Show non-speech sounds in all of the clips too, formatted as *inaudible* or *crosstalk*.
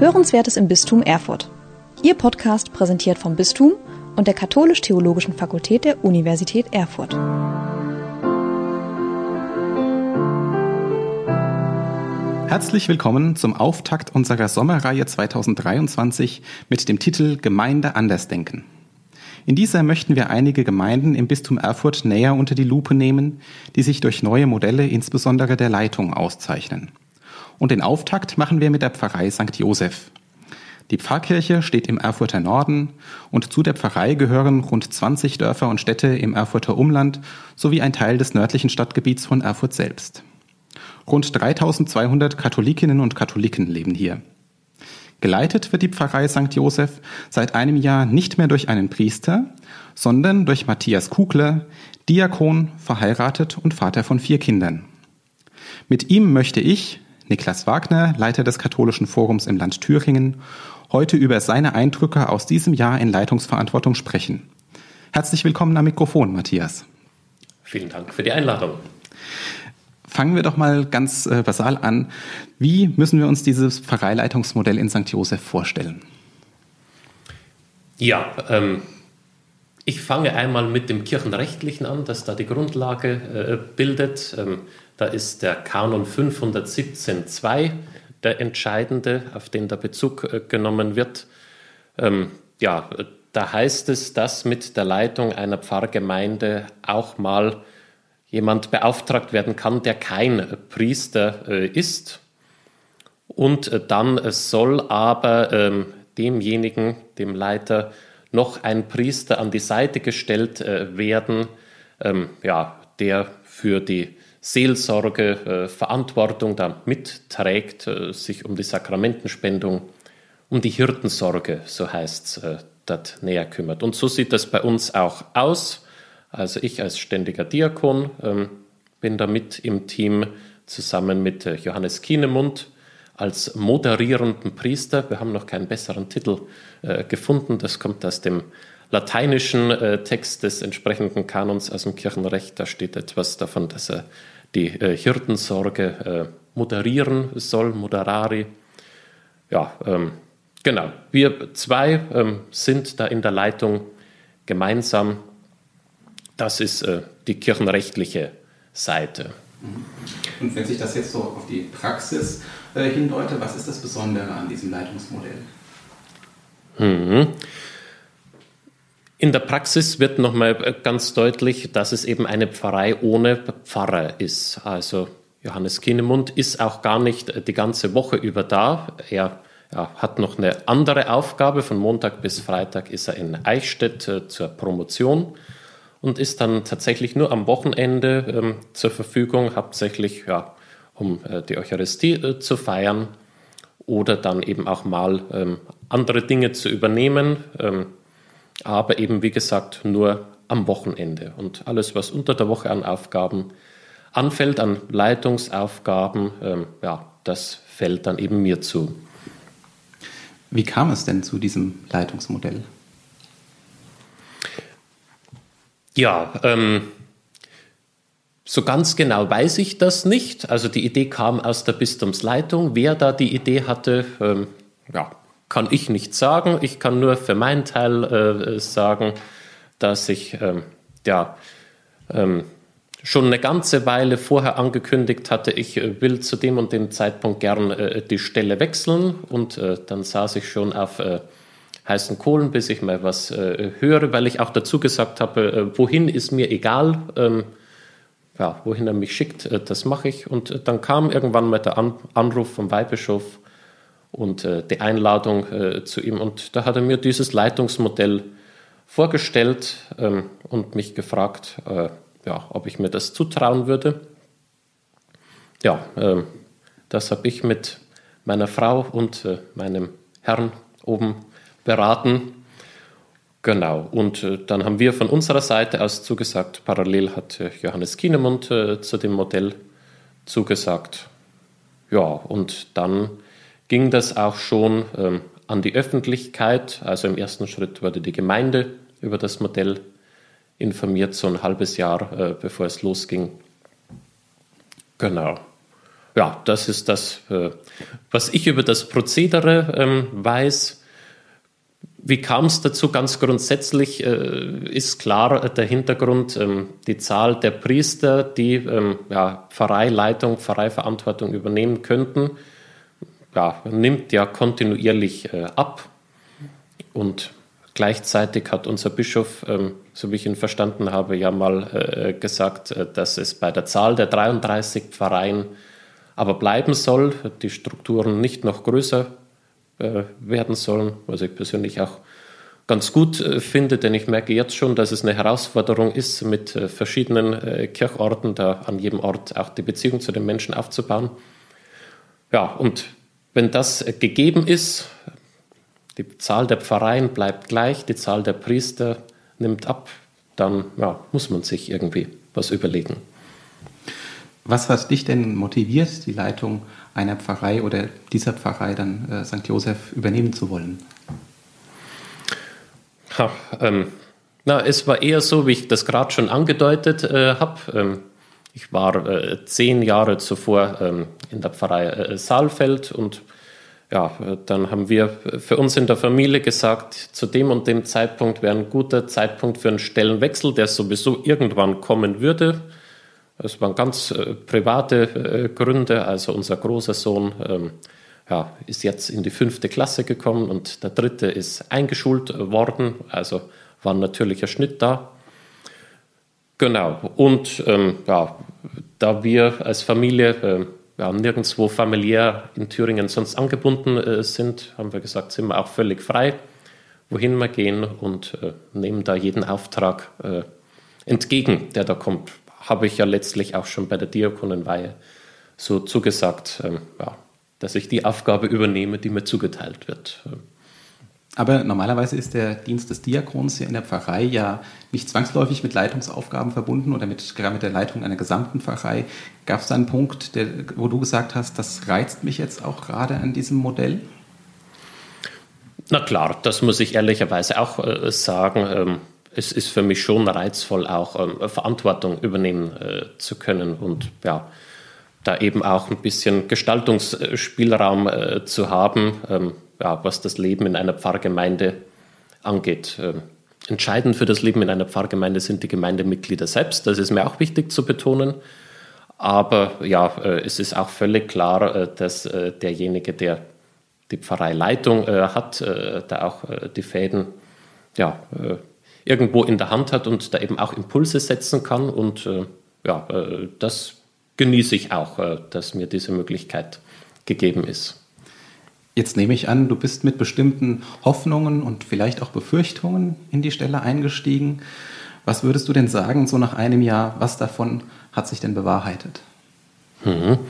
Hörenswertes im Bistum Erfurt. Ihr Podcast präsentiert vom Bistum und der Katholisch-Theologischen Fakultät der Universität Erfurt. Herzlich willkommen zum Auftakt unserer Sommerreihe 2023 mit dem Titel Gemeinde Andersdenken. In dieser möchten wir einige Gemeinden im Bistum Erfurt näher unter die Lupe nehmen, die sich durch neue Modelle insbesondere der Leitung auszeichnen. Und den Auftakt machen wir mit der Pfarrei St. Joseph. Die Pfarrkirche steht im Erfurter Norden und zu der Pfarrei gehören rund 20 Dörfer und Städte im Erfurter Umland sowie ein Teil des nördlichen Stadtgebiets von Erfurt selbst. Rund 3200 Katholikinnen und Katholiken leben hier. Geleitet wird die Pfarrei St. Joseph seit einem Jahr nicht mehr durch einen Priester, sondern durch Matthias Kugler, Diakon, verheiratet und Vater von vier Kindern. Mit ihm möchte ich, Niklas Wagner, Leiter des Katholischen Forums im Land Thüringen, heute über seine Eindrücke aus diesem Jahr in Leitungsverantwortung sprechen. Herzlich willkommen am Mikrofon, Matthias. Vielen Dank für die Einladung. Fangen wir doch mal ganz äh, basal an. Wie müssen wir uns dieses Pfarreileitungsmodell in St. Joseph vorstellen? Ja, ähm, ich fange einmal mit dem Kirchenrechtlichen an, das da die Grundlage äh, bildet. Ähm, da ist der Kanon 517.2 der entscheidende, auf den der Bezug äh, genommen wird. Ähm, ja, da heißt es, dass mit der Leitung einer Pfarrgemeinde auch mal jemand beauftragt werden kann, der kein Priester äh, ist. Und äh, dann soll aber ähm, demjenigen, dem Leiter, noch ein Priester an die Seite gestellt äh, werden, ähm, ja, der für die Seelsorge, äh, Verantwortung da mitträgt, äh, sich um die Sakramentenspendung, um die Hirtensorge, so heißt es, äh, dort näher kümmert. Und so sieht das bei uns auch aus. Also ich als ständiger Diakon ähm, bin da mit im Team zusammen mit äh, Johannes Kienemund als moderierenden Priester. Wir haben noch keinen besseren Titel äh, gefunden. Das kommt aus dem lateinischen äh, Text des entsprechenden Kanons aus dem Kirchenrecht. Da steht etwas davon, dass er die äh, Hirtensorge äh, moderieren soll, moderari. Ja, ähm, genau. Wir zwei ähm, sind da in der Leitung gemeinsam. Das ist äh, die kirchenrechtliche Seite. Mhm. Und wenn sich das jetzt so auf die Praxis äh, hindeutet, was ist das Besondere an diesem Leitungsmodell? Mhm. In der Praxis wird nochmal äh, ganz deutlich, dass es eben eine Pfarrei ohne Pfarrer ist. Also Johannes Kinemund ist auch gar nicht äh, die ganze Woche über da. Er ja, hat noch eine andere Aufgabe. Von Montag bis Freitag ist er in Eichstätt äh, zur Promotion und ist dann tatsächlich nur am Wochenende ähm, zur Verfügung, hauptsächlich ja, um äh, die Eucharistie äh, zu feiern oder dann eben auch mal ähm, andere Dinge zu übernehmen. Ähm, aber eben wie gesagt nur am Wochenende. Und alles, was unter der Woche an Aufgaben anfällt, an Leitungsaufgaben, ähm, ja, das fällt dann eben mir zu. Wie kam es denn zu diesem Leitungsmodell? Ja, ähm, so ganz genau weiß ich das nicht. Also die Idee kam aus der Bistumsleitung. Wer da die Idee hatte, ähm, ja, kann ich nicht sagen. Ich kann nur für meinen Teil äh, sagen, dass ich ähm, ja, ähm, schon eine ganze Weile vorher angekündigt hatte, ich äh, will zu dem und dem Zeitpunkt gern äh, die Stelle wechseln. Und äh, dann saß ich schon auf äh, heißen Kohlen, bis ich mal was äh, höre, weil ich auch dazu gesagt habe, wohin ist mir egal. Ähm, ja, wohin er mich schickt, das mache ich. Und dann kam irgendwann mal der An Anruf vom Weihbischof, und äh, die Einladung äh, zu ihm. Und da hat er mir dieses Leitungsmodell vorgestellt ähm, und mich gefragt, äh, ja, ob ich mir das zutrauen würde. Ja, ähm, das habe ich mit meiner Frau und äh, meinem Herrn oben beraten. Genau, und äh, dann haben wir von unserer Seite aus zugesagt, parallel hat äh, Johannes Kienemund zu dem Modell zugesagt. Ja, und dann ging das auch schon ähm, an die Öffentlichkeit. Also im ersten Schritt wurde die Gemeinde über das Modell informiert, so ein halbes Jahr äh, bevor es losging. Genau. ja, das ist das, äh, was ich über das Prozedere ähm, weiß. Wie kam es dazu? Ganz grundsätzlich äh, ist klar der Hintergrund, ähm, die Zahl der Priester, die ähm, ja, Pfarreileitung, Pfarreiverantwortung übernehmen könnten, ja, nimmt ja kontinuierlich äh, ab. Und gleichzeitig hat unser Bischof, ähm, so wie ich ihn verstanden habe, ja mal äh, gesagt, äh, dass es bei der Zahl der 33 Pfarreien aber bleiben soll, die Strukturen nicht noch größer äh, werden sollen, was ich persönlich auch ganz gut äh, finde, denn ich merke jetzt schon, dass es eine Herausforderung ist, mit äh, verschiedenen Kirchorten da an jedem Ort auch die Beziehung zu den Menschen aufzubauen. Ja, und wenn das gegeben ist, die Zahl der Pfarreien bleibt gleich, die Zahl der Priester nimmt ab, dann ja, muss man sich irgendwie was überlegen. Was hat dich denn motiviert, die Leitung einer Pfarrei oder dieser Pfarrei dann äh, St. Josef übernehmen zu wollen? Ha, ähm, na, es war eher so, wie ich das gerade schon angedeutet äh, habe. Ähm, ich war äh, zehn Jahre zuvor ähm, in der Pfarrei äh, Saalfeld und ja, dann haben wir für uns in der Familie gesagt, zu dem und dem Zeitpunkt wäre ein guter Zeitpunkt für einen Stellenwechsel, der sowieso irgendwann kommen würde. Es waren ganz äh, private äh, Gründe. Also unser großer Sohn ähm, ja, ist jetzt in die fünfte Klasse gekommen und der dritte ist eingeschult worden. Also war ein natürlicher Schnitt da. Genau. Und ähm, ja, da wir als Familie äh, ja, nirgendwo familiär in Thüringen sonst angebunden äh, sind, haben wir gesagt, sind wir auch völlig frei, wohin wir gehen und äh, nehmen da jeden Auftrag äh, entgegen, der da kommt. Habe ich ja letztlich auch schon bei der Diakonenweihe so zugesagt, ähm, ja, dass ich die Aufgabe übernehme, die mir zugeteilt wird. Aber normalerweise ist der Dienst des Diakons hier in der Pfarrei ja nicht zwangsläufig mit Leitungsaufgaben verbunden oder mit, gerade mit der Leitung einer gesamten Pfarrei. Gab es da einen Punkt, der, wo du gesagt hast, das reizt mich jetzt auch gerade an diesem Modell? Na klar, das muss ich ehrlicherweise auch äh, sagen. Ähm, es ist für mich schon reizvoll, auch ähm, Verantwortung übernehmen äh, zu können und ja, da eben auch ein bisschen Gestaltungsspielraum äh, zu haben. Ähm, ja, was das Leben in einer Pfarrgemeinde angeht. Ähm, entscheidend für das Leben in einer Pfarrgemeinde sind die Gemeindemitglieder selbst. Das ist mir auch wichtig zu betonen. Aber ja, äh, es ist auch völlig klar, äh, dass äh, derjenige, der die Pfarreileitung hat, da auch die Fäden ja, irgendwo in der Hand hat und da eben auch Impulse setzen kann. Und ja, das genieße ich auch, dass mir diese Möglichkeit gegeben ist. Jetzt nehme ich an, du bist mit bestimmten Hoffnungen und vielleicht auch Befürchtungen in die Stelle eingestiegen. Was würdest du denn sagen, so nach einem Jahr, was davon hat sich denn bewahrheitet? Mhm.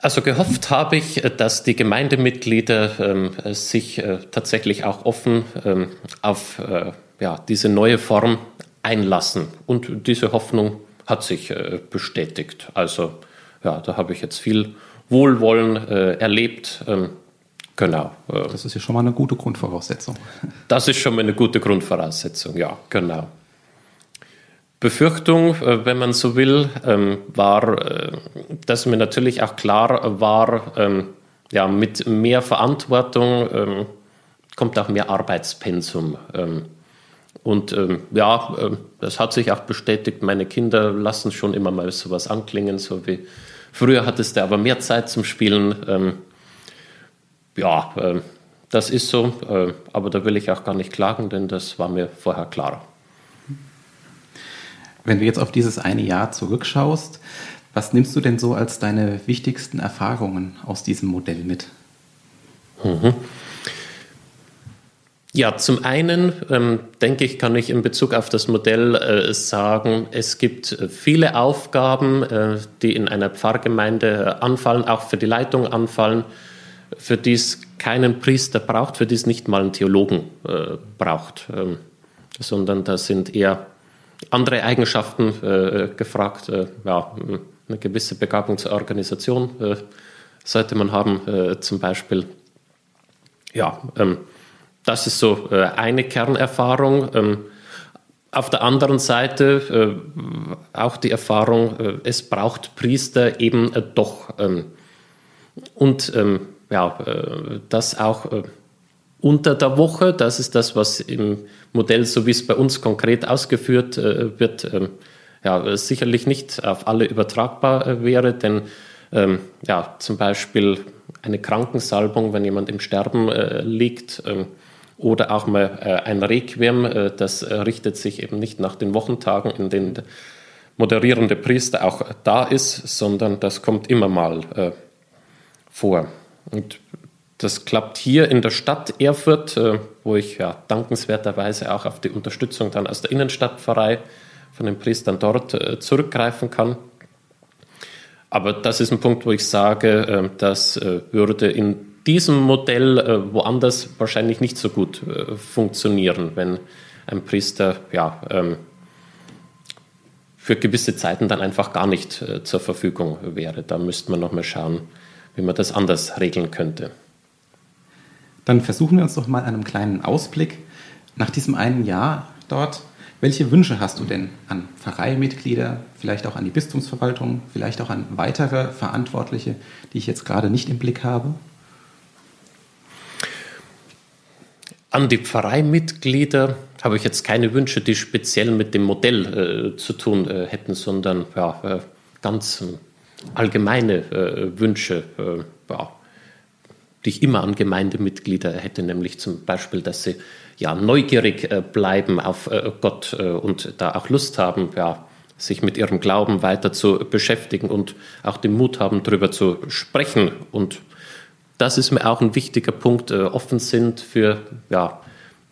Also gehofft habe ich, dass die Gemeindemitglieder ähm, sich äh, tatsächlich auch offen ähm, auf äh, ja, diese neue Form einlassen. Und diese Hoffnung hat sich äh, bestätigt. Also ja, da habe ich jetzt viel Wohlwollen äh, erlebt. Ähm, genau. Äh, das ist ja schon mal eine gute Grundvoraussetzung. *laughs* Das ist schon mal eine gute Grundvoraussetzung, ja, genau. Befürchtung, äh, wenn man so will, ähm, war, äh, dass mir natürlich auch klar war, ähm, ja, mit mehr Verantwortung ähm, kommt auch mehr Arbeitspensum. Und ja, das hat sich auch bestätigt. Meine Kinder lassen schon immer mal sowas anklingen, so wie Früher hattest du aber mehr Zeit zum Spielen. Ähm, ja, äh, das ist so, äh, aber da will ich auch gar nicht klagen, denn das war mir vorher klar. Wenn du jetzt auf dieses eine Jahr zurückschaust, was nimmst du denn so als deine wichtigsten Erfahrungen aus diesem Modell mit? Mhm. Ja, zum einen ähm, denke ich, kann ich in Bezug auf das Modell äh, sagen, es gibt viele Aufgaben, äh, die in einer Pfarrgemeinde anfallen, auch für die Leitung anfallen, für die es keinen Priester braucht, für die es nicht mal einen Theologen äh, braucht, ähm, sondern da sind eher andere Eigenschaften äh, gefragt. Äh, ja, eine gewisse Begabung zur Organisation äh, sollte man haben, zum Beispiel. Ja, ähm, das ist so äh, eine Kernerfahrung. Ähm, auf der anderen Seite äh, auch die Erfahrung, äh, es braucht Priester eben äh, doch. Ähm, und ähm, ja, äh, das auch äh, unter der Woche, das ist das, was im Modell, so wie es bei uns konkret ausgeführt äh, wird, ja, sicherlich nicht auf alle übertragbar wäre, denn ähm, ja, zum Beispiel eine Krankensalbung, wenn jemand im Sterben liegt, ähm, oder auch mal äh, ein Requiem, äh, das äh, richtet sich eben nicht nach den Wochentagen, in denen der moderierende Priester auch da ist, sondern das kommt immer mal äh, vor. Und das klappt hier in der Stadt Erfurt, äh, wo ich ja dankenswerterweise auch auf die Unterstützung dann aus der Innenstadtpfarrei von den Priestern dort äh, zurückgreifen kann. Aber das ist ein Punkt, wo ich sage, das würde in diesem Modell äh, woanders wahrscheinlich nicht so gut äh, funktionieren, wenn ein Priester ja, ähm, für gewisse Zeiten dann einfach gar nicht äh, zur Verfügung wäre. Da müsste man nochmal schauen, wie man das anders regeln könnte. Dann versuchen wir uns doch mal einen kleinen Ausblick. Nach diesem einen Jahr dort, welche Wünsche hast du denn an Pfarreimitglieder, vielleicht auch an die Bistumsverwaltung, vielleicht auch an weitere Verantwortliche, die ich jetzt gerade nicht im Blick habe? An die Pfarreimitglieder. Habe ich jetzt keine Wünsche, die speziell mit dem Modell äh, zu tun äh, hätten, sondern ja, äh, ganz ähm, allgemeine äh, Wünsche, äh, ja, die ich immer an Gemeindemitglieder hätte, nämlich zum Beispiel, dass sie ja, neugierig äh, bleiben auf Gott und da auch Lust haben, ja, sich mit ihrem Glauben weiter zu beschäftigen und auch den Mut haben, darüber zu sprechen und das ist mir auch ein wichtiger Punkt, äh, offen sind für ja,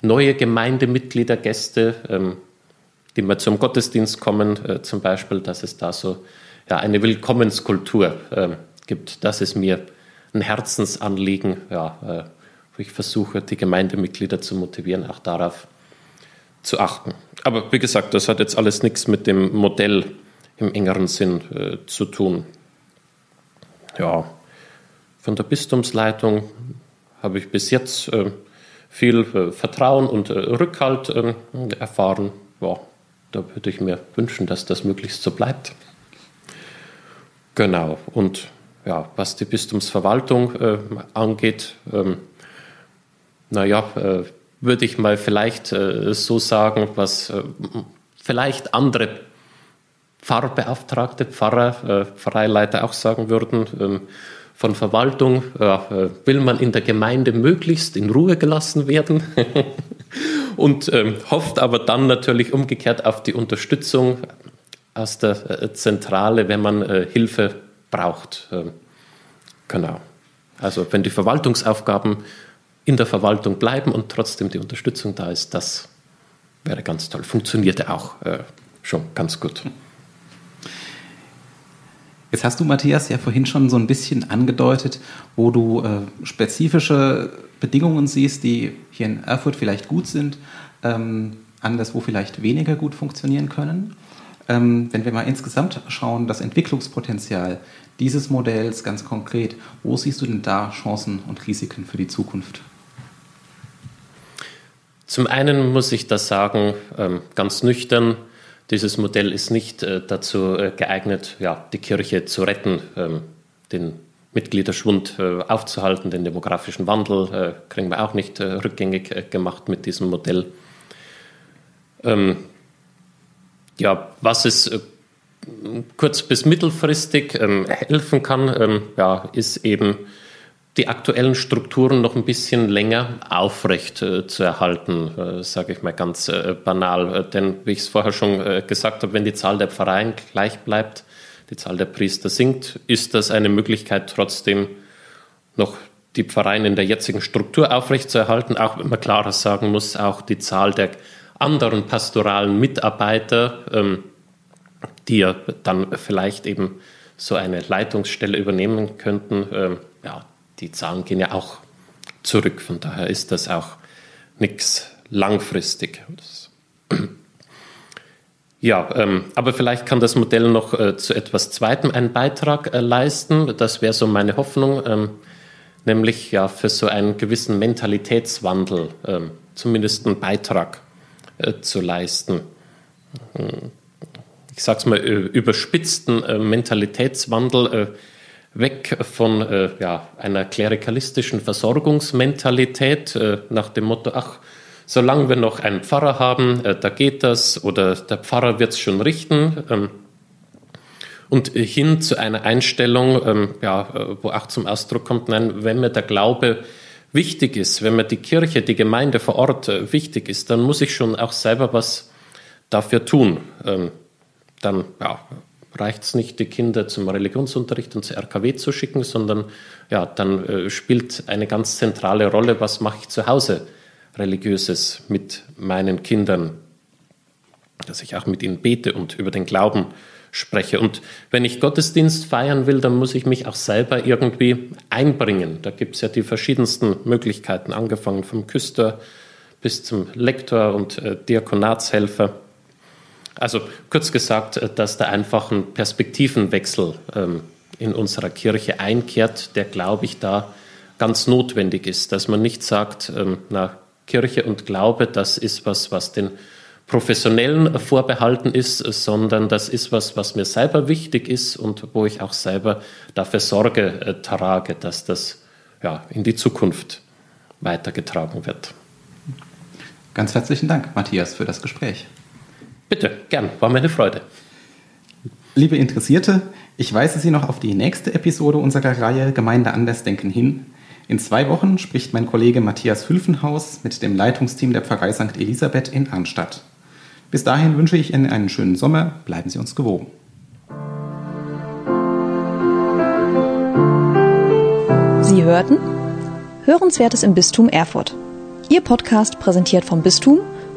neue Gemeindemitglieder, Gäste, ähm, die mal zum Gottesdienst kommen, äh, zum Beispiel, dass es da so ja, eine Willkommenskultur äh, gibt. Das ist mir ein Herzensanliegen, ja, äh, wo ich versuche, die Gemeindemitglieder zu motivieren, auch darauf zu achten. Aber wie gesagt, das hat jetzt alles nichts mit dem Modell im engeren Sinn äh, zu tun. Ja, von der Bistumsleitung habe ich bis jetzt äh, viel äh, Vertrauen und äh, Rückhalt ähm, erfahren. Ja, da würde ich mir wünschen, dass das möglichst so bleibt. Genau. Und ja, was die Bistumsverwaltung äh, angeht, ähm, naja, äh, würde ich mal vielleicht äh, so sagen, was vielleicht andere Pfarrbeauftragte, Pfarrer, Pfarreileiter auch sagen würden. Ähm, von Verwaltung ja, äh, will man in der Gemeinde möglichst in Ruhe gelassen werden *laughs* und ähm, hofft aber dann natürlich umgekehrt auf die Unterstützung aus der äh, Zentrale, wenn man äh, Hilfe braucht. Ähm, genau. Also wenn die Verwaltungsaufgaben in der Verwaltung bleiben und trotzdem die Unterstützung da ist, das wäre ganz toll. Funktionierte auch äh, schon ganz gut. Jetzt hast du, Matthias, ja vorhin schon so ein bisschen angedeutet, wo du äh, spezifische Bedingungen siehst, die hier in Erfurt vielleicht gut sind, ähm, anderswo vielleicht weniger gut funktionieren können. Ähm, wenn wir mal insgesamt schauen, das Entwicklungspotenzial dieses Modells ganz konkret, wo siehst du denn da Chancen und Risiken für die Zukunft? Zum einen muss ich das sagen, ähm, ganz nüchtern, dieses Modell ist nicht äh, dazu äh, geeignet, ja, die Kirche zu retten, ähm, den Mitgliederschwund äh, aufzuhalten, den demografischen Wandel äh, kriegen wir auch nicht äh, rückgängig gemacht mit diesem Modell. Ähm, ja, was es kurz- bis mittelfristig ähm, helfen kann, ähm, ja, ist eben die aktuellen Strukturen noch ein bisschen länger aufrecht äh, zu erhalten, äh, sage ich mal ganz äh, banal. Äh, denn wie ich es vorher schon äh, gesagt habe, wenn die Zahl der Pfarreien gleich bleibt, die Zahl der Priester sinkt, ist das eine Möglichkeit trotzdem noch die Pfarreien in der jetzigen Struktur aufrecht zu erhalten, auch wenn man klarer sagen muss, auch die Zahl der anderen pastoralen Mitarbeiter, ähm, die ja dann vielleicht eben so eine Leitungsstelle übernehmen könnten, ähm, ja, die Zahlen gehen ja auch zurück. Von daher ist das auch nichts langfristig. Ja, ähm, aber vielleicht kann das Modell noch äh, zu etwas Zweitem einen Beitrag äh, leisten. Das wäre so meine Hoffnung, ähm, nämlich ja für so einen gewissen Mentalitätswandel ähm, zumindest einen Beitrag äh, zu leisten. ich sag's mal, überspitzten Mentalitätswandel weg von ja, einer klerikalistischen Versorgungsmentalität nach dem Motto, ach, solange wir noch einen Pfarrer haben, da geht das oder der Pfarrer wird's schon richten. Ähm, und hin zu einer Einstellung, ähm, ja, wo auch zum Ausdruck kommt, nein, wenn mir der Glaube wichtig ist, wenn mir die Kirche, die Gemeinde vor Ort äh, wichtig ist, dann muss ich schon auch selber was dafür tun. Ähm, dann ja, reicht es nicht, die Kinder zum Religionsunterricht und zur RKW zu schicken, sondern ja, dann äh, spielt eine ganz zentrale Rolle, was mache ich zu Hause religiöses mit meinen Kindern, dass ich auch mit ihnen bete und über den Glauben spreche. Und wenn ich Gottesdienst feiern will, dann muss ich mich auch selber irgendwie einbringen. Da gibt es ja die verschiedensten Möglichkeiten, angefangen vom Küster bis zum Lektor und äh, Diakonatshelfer. Also kurz gesagt, äh, dass da einfach ein Perspektivenwechsel ähm, in unserer Kirche einkehrt, der, glaube ich, da ganz notwendig ist, dass man nicht sagt, ähm, na, Kirche und Glaube, das ist was, was den Professionellen vorbehalten ist, sondern das ist was, was mir selber wichtig ist und wo ich auch selber dafür Sorge äh, trage, dass das ja, in die Zukunft weitergetragen wird. Ganz herzlichen Dank, Matthias, für das Gespräch. Bitte, gern, war mir eine Freude. Liebe Interessierte, ich weise Sie noch auf die nächste Episode unserer Reihe Gemeinde Andersdenken hin. In zwei Wochen spricht mein Kollege Matthias Hülfenhaus mit dem Leitungsteam der Pfarrei St. Elisabeth in Arnstadt. Bis dahin wünsche ich Ihnen einen schönen Sommer. Bleiben Sie uns gewogen. Sie hörten Hörenswertes im Bistum Erfurt. Ihr Podcast präsentiert vom Bistum